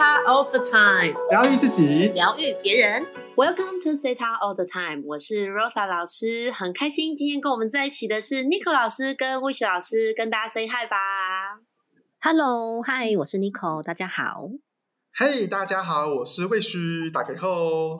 Theta All the Time，疗愈自己，疗愈别人。Welcome to Theta All the Time，我是 Rosa 老师，很开心今天跟我们在一起的是 Nico 老师跟 Wish 老师，跟大家 say hi 吧。Hello，Hi，我是 Nico，大家好。Hey，大家好，我是魏旭，打给后。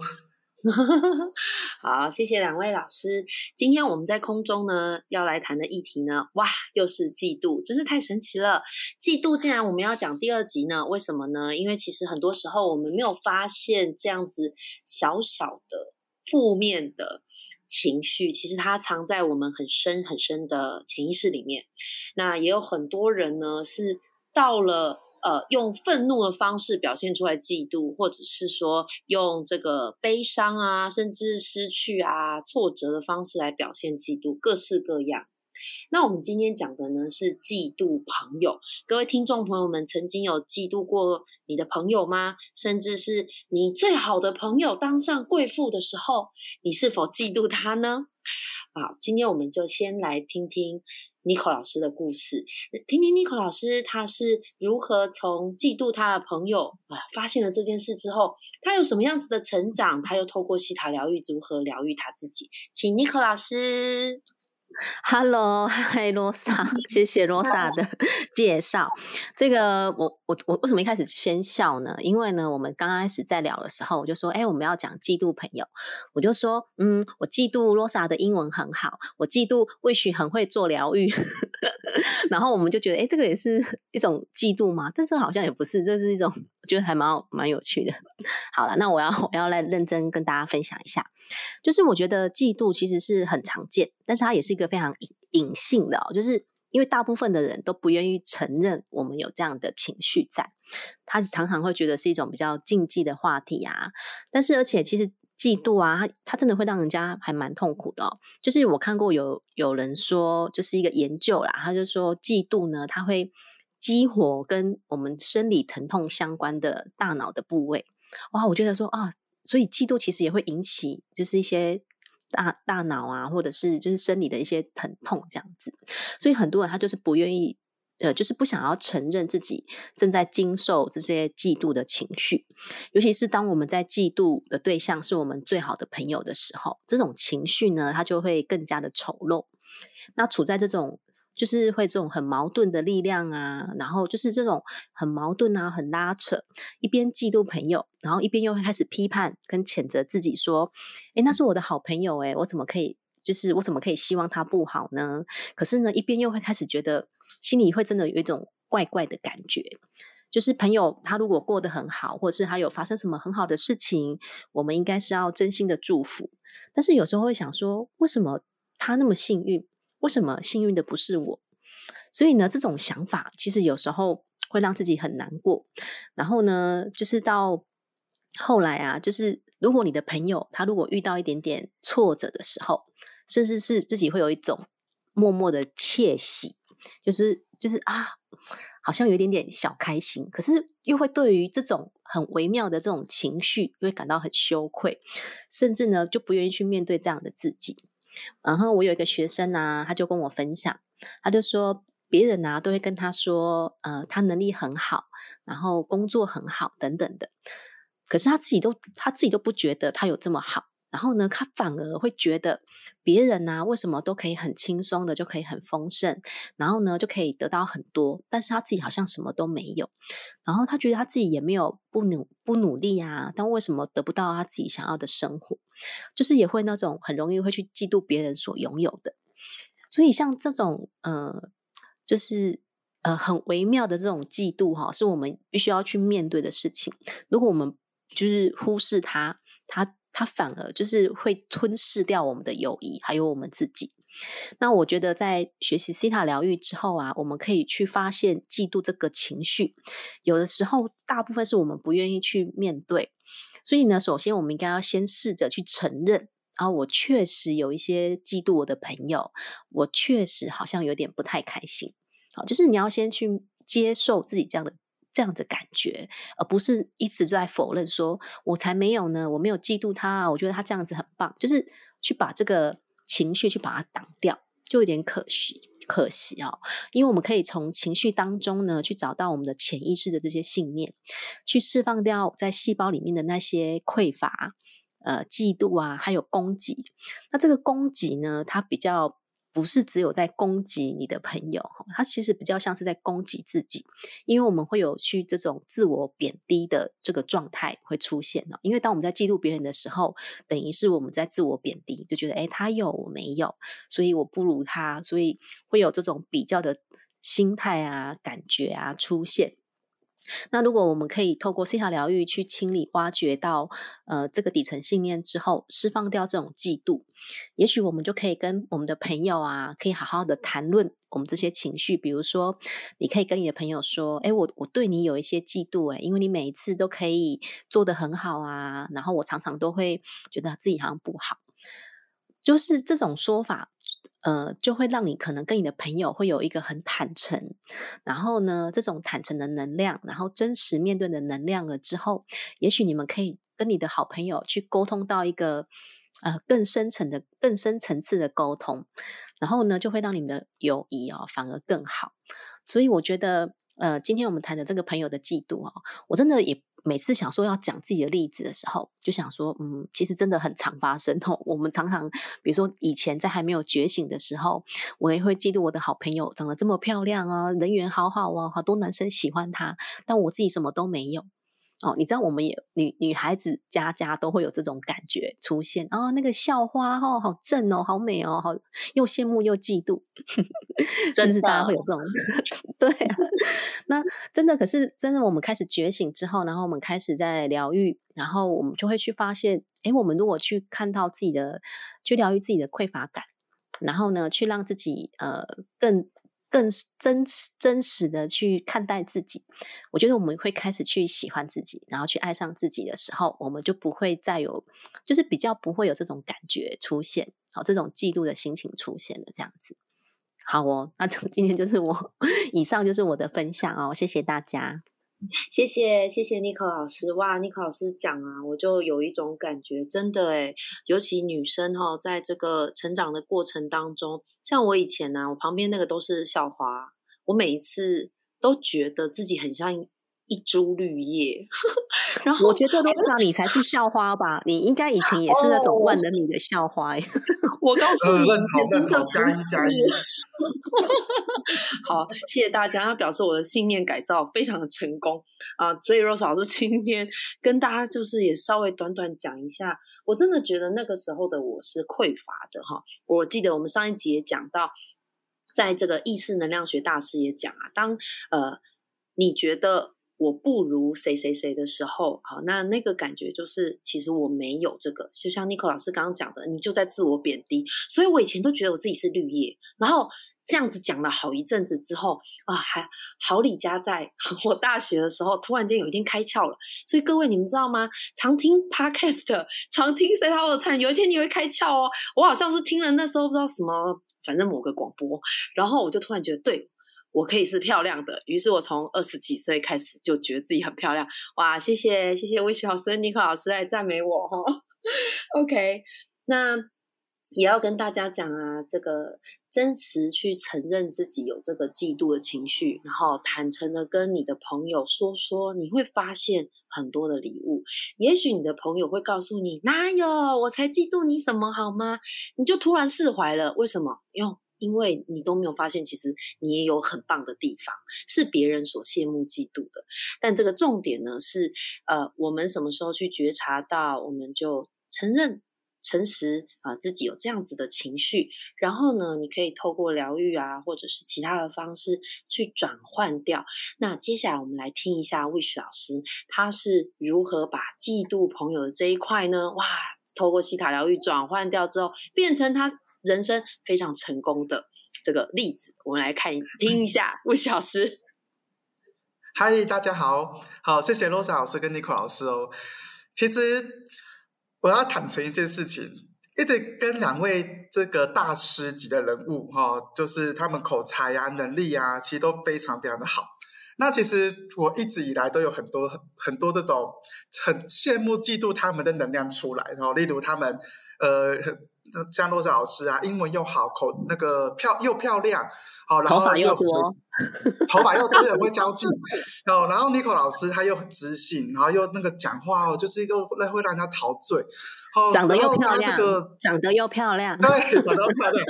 好，谢谢两位老师。今天我们在空中呢，要来谈的议题呢，哇，又是嫉妒，真是太神奇了。嫉妒，竟然我们要讲第二集呢？为什么呢？因为其实很多时候我们没有发现这样子小小的负面的情绪，其实它藏在我们很深很深的潜意识里面。那也有很多人呢，是到了。呃，用愤怒的方式表现出来嫉妒，或者是说用这个悲伤啊，甚至失去啊、挫折的方式来表现嫉妒，各式各样。那我们今天讲的呢是嫉妒朋友。各位听众朋友们，曾经有嫉妒过你的朋友吗？甚至是你最好的朋友当上贵妇的时候，你是否嫉妒他呢？好，今天我们就先来听听。Nico 老师的故事，听听 Nico 老师他是如何从嫉妒他的朋友啊，发现了这件事之后，他有什么样子的成长？他又透过西塔疗愈如何疗愈他自己？请 Nico 老师。Hello，嗨，罗莎，谢谢罗莎的介绍。这个我我我为什么一开始先笑呢？因为呢，我们刚开始在聊的时候，我就说，哎，我们要讲嫉妒朋友，我就说，嗯，我嫉妒罗莎的英文很好，我嫉妒魏许很会做疗愈。然后我们就觉得，哎，这个也是一种嫉妒嘛？但是好像也不是，这是一种我觉得还蛮蛮有趣的。好了，那我要我要来认真跟大家分享一下，就是我觉得嫉妒其实是很常见，但是它也是一个非常隐隐性的，就是因为大部分的人都不愿意承认我们有这样的情绪在，他常常会觉得是一种比较禁忌的话题啊。但是而且其实。嫉妒啊，它真的会让人家还蛮痛苦的。就是我看过有有人说，就是一个研究啦，他就说嫉妒呢，它会激活跟我们生理疼痛相关的大脑的部位。哇，我觉得说啊，所以嫉妒其实也会引起就是一些大大脑啊，或者是就是生理的一些疼痛这样子。所以很多人他就是不愿意。呃，就是不想要承认自己正在经受这些嫉妒的情绪，尤其是当我们在嫉妒的对象是我们最好的朋友的时候，这种情绪呢，它就会更加的丑陋。那处在这种就是会这种很矛盾的力量啊，然后就是这种很矛盾啊，很拉扯，一边嫉妒朋友，然后一边又会开始批判跟谴责自己，说：“诶，那是我的好朋友，诶，我怎么可以？就是我怎么可以希望他不好呢？”可是呢，一边又会开始觉得。心里会真的有一种怪怪的感觉，就是朋友他如果过得很好，或者是他有发生什么很好的事情，我们应该是要真心的祝福。但是有时候会想说，为什么他那么幸运？为什么幸运的不是我？所以呢，这种想法其实有时候会让自己很难过。然后呢，就是到后来啊，就是如果你的朋友他如果遇到一点点挫折的时候，甚至是自己会有一种默默的窃喜。就是就是啊，好像有一点点小开心，可是又会对于这种很微妙的这种情绪，会感到很羞愧，甚至呢就不愿意去面对这样的自己。然后我有一个学生啊，他就跟我分享，他就说别人啊都会跟他说，呃，他能力很好，然后工作很好等等的，可是他自己都他自己都不觉得他有这么好。然后呢，他反而会觉得别人呢，为什么都可以很轻松的就可以很丰盛，然后呢就可以得到很多，但是他自己好像什么都没有。然后他觉得他自己也没有不努不努力啊，但为什么得不到他自己想要的生活？就是也会那种很容易会去嫉妒别人所拥有的。所以像这种呃，就是呃很微妙的这种嫉妒哈，是我们必须要去面对的事情。如果我们就是忽视它，它。它反而就是会吞噬掉我们的友谊，还有我们自己。那我觉得在学习西塔疗愈之后啊，我们可以去发现嫉妒这个情绪，有的时候大部分是我们不愿意去面对。所以呢，首先我们应该要先试着去承认，然后我确实有一些嫉妒我的朋友，我确实好像有点不太开心。好，就是你要先去接受自己这样的。这样的感觉，而不是一直在否认说“我才没有呢，我没有嫉妒他，我觉得他这样子很棒”，就是去把这个情绪去把它挡掉，就有点可惜，可惜哦，因为我们可以从情绪当中呢，去找到我们的潜意识的这些信念，去释放掉在细胞里面的那些匮乏、呃嫉妒啊，还有攻击。那这个攻击呢，它比较。不是只有在攻击你的朋友，他其实比较像是在攻击自己，因为我们会有去这种自我贬低的这个状态会出现呢。因为当我们在嫉妒别人的时候，等于是我们在自我贬低，就觉得哎，他有我没有，所以我不如他，所以会有这种比较的心态啊、感觉啊出现。那如果我们可以透过西塔疗愈去清理、挖掘到呃这个底层信念之后，释放掉这种嫉妒，也许我们就可以跟我们的朋友啊，可以好好的谈论我们这些情绪。比如说，你可以跟你的朋友说：“哎，我我对你有一些嫉妒，哎，因为你每一次都可以做得很好啊，然后我常常都会觉得自己好像不好。”就是这种说法。呃，就会让你可能跟你的朋友会有一个很坦诚，然后呢，这种坦诚的能量，然后真实面对的能量了之后，也许你们可以跟你的好朋友去沟通到一个呃更深层的、更深层次的沟通，然后呢，就会让你们的友谊哦反而更好。所以我觉得，呃，今天我们谈的这个朋友的嫉妒哦，我真的也。每次想说要讲自己的例子的时候，就想说，嗯，其实真的很常发生哦。我们常常，比如说以前在还没有觉醒的时候，我也会嫉妒我的好朋友长得这么漂亮啊，人缘好好啊，好多男生喜欢她，但我自己什么都没有。哦，你知道我们也女女孩子家家都会有这种感觉出现哦，那个校花哦，好正哦，好美哦，好又羡慕又嫉妒，是不是大家会有这种？对啊，那真的可是真的，我们开始觉醒之后，然后我们开始在疗愈，然后我们就会去发现，哎，我们如果去看到自己的，去疗愈自己的匮乏感，然后呢，去让自己呃更。更真真实的去看待自己，我觉得我们会开始去喜欢自己，然后去爱上自己的时候，我们就不会再有，就是比较不会有这种感觉出现，好，这种嫉妒的心情出现的这样子。好哦，那从 今天就是我以上就是我的分享哦，谢谢大家。谢谢谢谢尼克老师哇，尼克老师讲啊，我就有一种感觉，真的诶尤其女生哈，在这个成长的过程当中，像我以前呢，我旁边那个都是校花，我每一次都觉得自己很像。一株绿叶，然后我觉得罗莎你才是校花吧？你应该以前也是那种万人迷的校花。我告诉你，真的加一加一。好，谢谢大家，要表示我的信念改造非常的成功啊！所以 Rose 老师今天跟大家就是也稍微短短讲一下，我真的觉得那个时候的我是匮乏的哈。我记得我们上一集也讲到，在这个意识能量学大师也讲啊，当呃你觉得。我不如谁谁谁的时候，好，那那个感觉就是，其实我没有这个。就像 Nico 老师刚刚讲的，你就在自我贬低。所以我以前都觉得我自己是绿叶，然后这样子讲了好一阵子之后，啊，还好李家在我大学的时候，突然间有一天开窍了。所以各位你们知道吗？常听 Podcast，常听 Say Hello 的有一天你会开窍哦。我好像是听了那时候不知道什么，反正某个广播，然后我就突然觉得对。我可以是漂亮的，于是我从二十几岁开始就觉得自己很漂亮。哇，谢谢谢谢魏雪老师、尼克老师来赞美我哈。OK，那也要跟大家讲啊，这个真实去承认自己有这个嫉妒的情绪，然后坦诚的跟你的朋友说说，你会发现很多的礼物。也许你的朋友会告诉你，哪有我才嫉妒你什么好吗？你就突然释怀了。为什么？用因为你都没有发现，其实你也有很棒的地方，是别人所羡慕嫉妒的。但这个重点呢，是呃，我们什么时候去觉察到，我们就承认、诚实啊，自己有这样子的情绪。然后呢，你可以透过疗愈啊，或者是其他的方式去转换掉。那接下来我们来听一下 Wish 老师，他是如何把嫉妒朋友的这一块呢？哇，透过西塔疗愈转换掉之后，变成他。人生非常成功的这个例子，我们来看听一下魏老师。嗨，大家好，好，谢谢罗莎老师跟尼克老师哦。其实我要坦诚一件事情，一直跟两位这个大师级的人物哈，就是他们口才呀、能力啊，其实都非常非常的好。那其实我一直以来都有很多很很多这种很羡慕、嫉妒他们的能量出来，然后例如他们呃，像洛子老师啊，英文又好，口那个漂又漂亮，好，然后头发又多，头发又多，又会交际，哦，然后 n i c o 老师他又很知性，然后又那个讲话哦，就是一个会让人家陶醉，哦，长得又漂亮，那个长得又漂亮，对，长得又漂亮，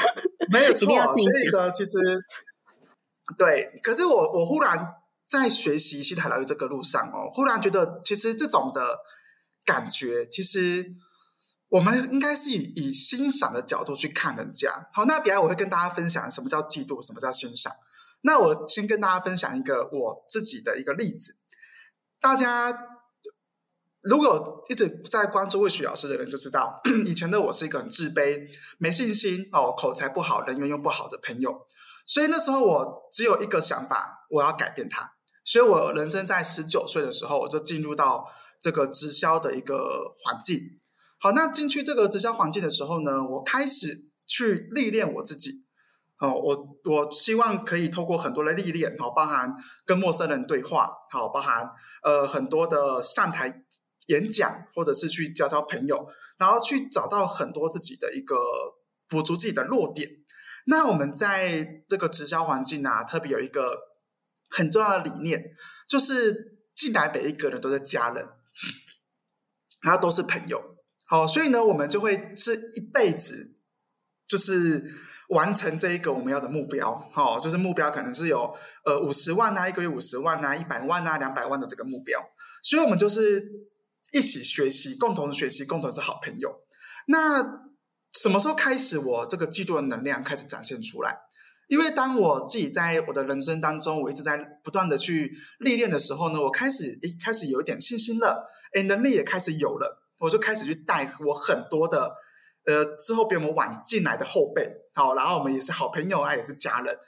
没有错，所以呢，其实。对，可是我我忽然在学习西塔疗愈这个路上哦，忽然觉得其实这种的感觉，其实我们应该是以以欣赏的角度去看人家。好，那等下我会跟大家分享什么叫嫉妒，什么叫欣赏。那我先跟大家分享一个我自己的一个例子。大家如果一直在关注魏雪老师的人就知道，以前的我是一个很自卑、没信心哦、口才不好、人缘又不好的朋友。所以那时候我只有一个想法，我要改变它。所以我人生在十九岁的时候，我就进入到这个直销的一个环境。好，那进去这个直销环境的时候呢，我开始去历练我自己。哦，我我希望可以透过很多的历练，好，包含跟陌生人对话，好，包含呃很多的上台演讲，或者是去交交朋友，然后去找到很多自己的一个补足自己的弱点。那我们在这个直销环境啊，特别有一个很重要的理念，就是进来每一个人都是家人，然后都是朋友。好，所以呢，我们就会是一辈子，就是完成这一个我们要的目标。好，就是目标可能是有呃五十万啊，一个月五十万啊，一百万啊，两百万的这个目标。所以，我们就是一起学习，共同学习，共同是好朋友。那。什么时候开始，我这个嫉妒的能量开始展现出来？因为当我自己在我的人生当中，我一直在不断的去历练的时候呢，我开始诶开始有一点信心了，诶能力也开始有了，我就开始去带我很多的呃之后比我们晚进来的后辈，好，然后我们也是好朋友啊，也是家人，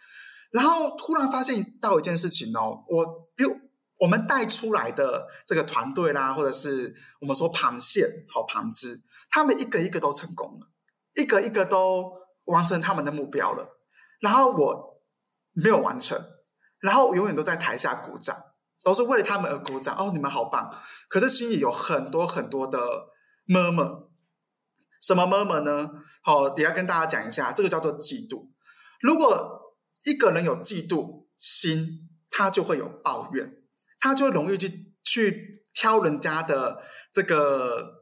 然后突然发现到一件事情哦，我又我们带出来的这个团队啦，或者是我们说螃蟹好旁支，他们一个一个都成功了。一个一个都完成他们的目标了，然后我没有完成，然后永远都在台下鼓掌，都是为了他们而鼓掌。哦，你们好棒！可是心里有很多很多的妈妈什么妈妈呢？好，等下跟大家讲一下，这个叫做嫉妒。如果一个人有嫉妒心，他就会有抱怨，他就容易去去挑人家的这个。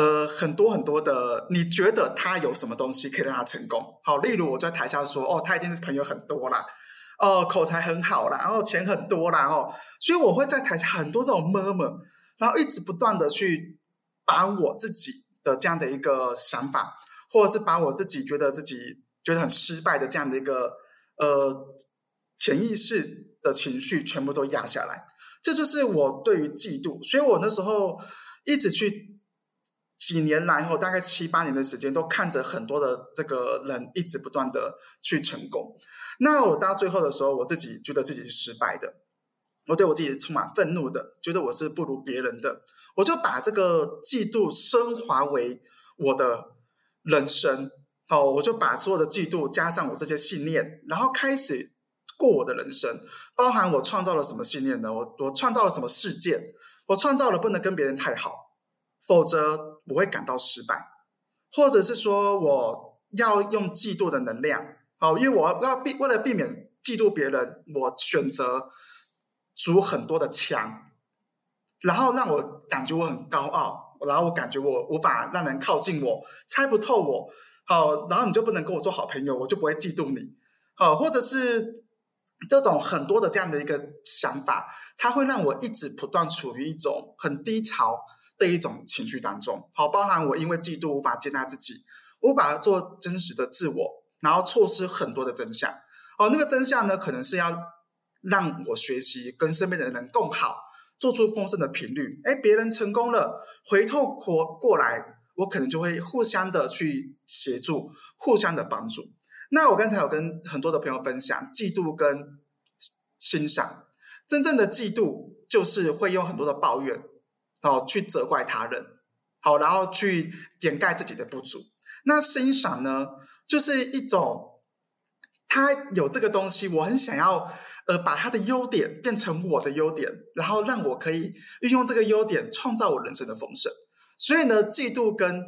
呃，很多很多的，你觉得他有什么东西可以让他成功？好，例如我在台下说，哦，他一定是朋友很多啦，哦，口才很好啦，然后钱很多啦，哦，所以我会在台下很多这种 murmur，然后一直不断的去把我自己的这样的一个想法，或者是把我自己觉得自己觉得很失败的这样的一个呃潜意识的情绪，全部都压下来。这就是我对于嫉妒，所以我那时候一直去。几年来后，大概七八年的时间，都看着很多的这个人一直不断的去成功。那我到最后的时候，我自己觉得自己是失败的，我对我自己充满愤怒的，觉得我是不如别人的，我就把这个嫉妒升华为我的人生。哦，我就把所有的嫉妒加上我这些信念，然后开始过我的人生。包含我创造了什么信念呢？我我创造了什么事件？我创造了不能跟别人太好。否则我会感到失败，或者是说我要用嫉妒的能量，哦，因为我要避为了避免嫉妒别人，我选择筑很多的墙，然后让我感觉我很高傲，然后我感觉我无法让人靠近我，猜不透我，好，然后你就不能跟我做好朋友，我就不会嫉妒你，好，或者是这种很多的这样的一个想法，它会让我一直不断处于一种很低潮。的一种情绪当中，好，包含我因为嫉妒无法接纳自己，无法做真实的自我，然后错失很多的真相。哦，那个真相呢，可能是要让我学习跟身边的人共好，做出丰盛的频率。哎，别人成功了，回头过过来，我可能就会互相的去协助，互相的帮助。那我刚才有跟很多的朋友分享，嫉妒跟欣赏，真正的嫉妒就是会用很多的抱怨。哦，去责怪他人，好，然后去掩盖自己的不足。那欣赏呢，就是一种他有这个东西，我很想要呃把他的优点变成我的优点，然后让我可以运用这个优点创造我人生的丰盛。所以呢，嫉妒跟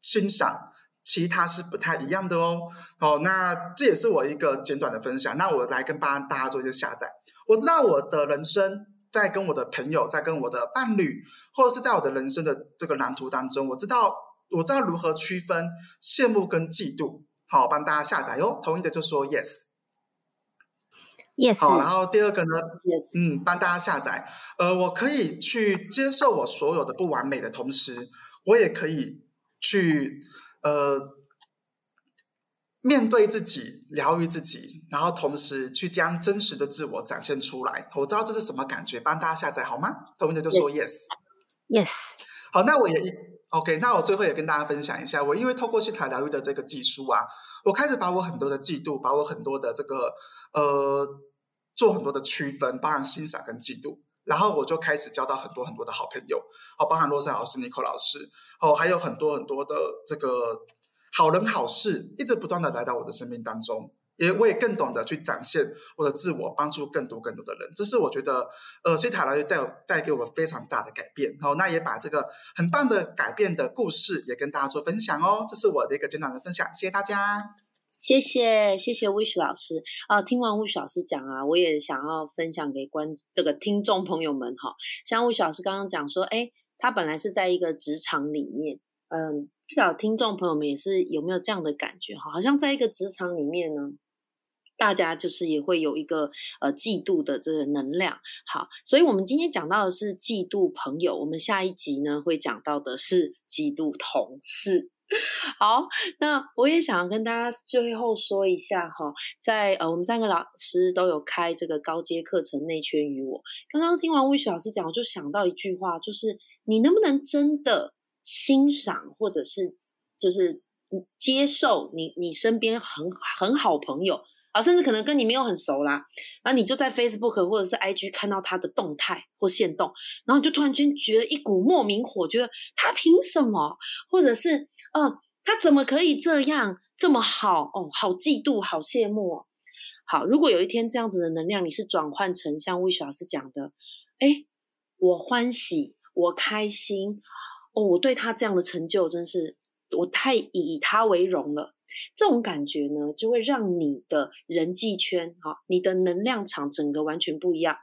欣赏其他是不太一样的哦。好，那这也是我一个简短的分享。那我来跟大大家做一些下载。我知道我的人生在跟我的朋友，在跟我的伴侣，或者是在我的人生的这个蓝图当中，我知道我知道如何区分羡慕跟嫉妒。好，帮大家下载哟。同意的就说 yes，yes。好，然后第二个呢，嗯，帮大家下载。呃，我可以去接受我所有的不完美的同时，我也可以去呃面对自己，疗愈自己，然后同时去将真实的自我展现出来。我知道这是什么感觉，帮大家下载好吗？同意的就说 yes，yes。好，那我也 OK。那我最后也跟大家分享一下，我因为透过西塔疗愈的这个技术啊，我开始把我很多的嫉妒，把我很多的这个呃做很多的区分，包含欣赏跟嫉妒。然后我就开始交到很多很多的好朋友，哦，包含罗莎老师、尼克老师，哦，还有很多很多的这个好人好事，一直不断的来到我的生命当中，也我也更懂得去展现我的自我，帮助更多更多的人。这是我觉得，呃，西塔拉带带给我非常大的改变。好，那也把这个很棒的改变的故事也跟大家做分享哦。这是我的一个简短的分享，谢谢大家。谢谢谢谢 Wish 老师啊！听完 Wish 老师讲啊，我也想要分享给观这个听众朋友们哈。像 Wish 老师刚刚讲说，哎，他本来是在一个职场里面，嗯，不晓得听众朋友们也是有没有这样的感觉哈？好像在一个职场里面呢，大家就是也会有一个呃嫉妒的这个能量。好，所以我们今天讲到的是嫉妒朋友，我们下一集呢会讲到的是嫉妒同事。好，那我也想跟大家最后说一下哈，在呃，我们三个老师都有开这个高阶课程《内圈与我》。刚刚听完魏雪老师讲，我就想到一句话，就是你能不能真的欣赏，或者是就是接受你你身边很很好朋友。啊，甚至可能跟你没有很熟啦，然后你就在 Facebook 或者是 IG 看到他的动态或线动，然后你就突然间觉得一股莫名火，觉得他凭什么，或者是嗯，他怎么可以这样这么好哦，好嫉妒，好羡慕。哦好，如果有一天这样子的能量你是转换成像魏雪老师讲的，哎，我欢喜，我开心，哦，我对他这样的成就真是我太以他为荣了。这种感觉呢，就会让你的人际圈，哈，你的能量场整个完全不一样。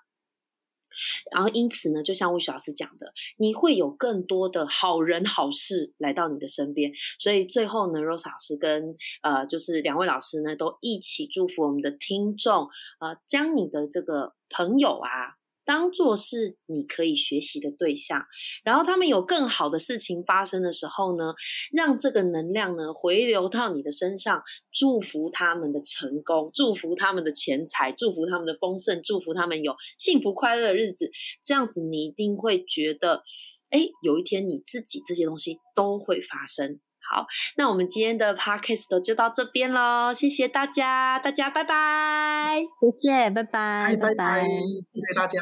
然后因此呢，就像魏雪老师讲的，你会有更多的好人好事来到你的身边。所以最后呢，Rose 老师跟呃，就是两位老师呢，都一起祝福我们的听众，呃，将你的这个朋友啊。当做是你可以学习的对象，然后他们有更好的事情发生的时候呢，让这个能量呢回流到你的身上，祝福他们的成功，祝福他们的钱财，祝福他们的丰盛，祝福他们有幸福快乐的日子。这样子你一定会觉得，哎，有一天你自己这些东西都会发生。好，那我们今天的 podcast 就到这边喽，谢谢大家，大家拜拜，谢谢，拜拜，拜拜，谢谢大家。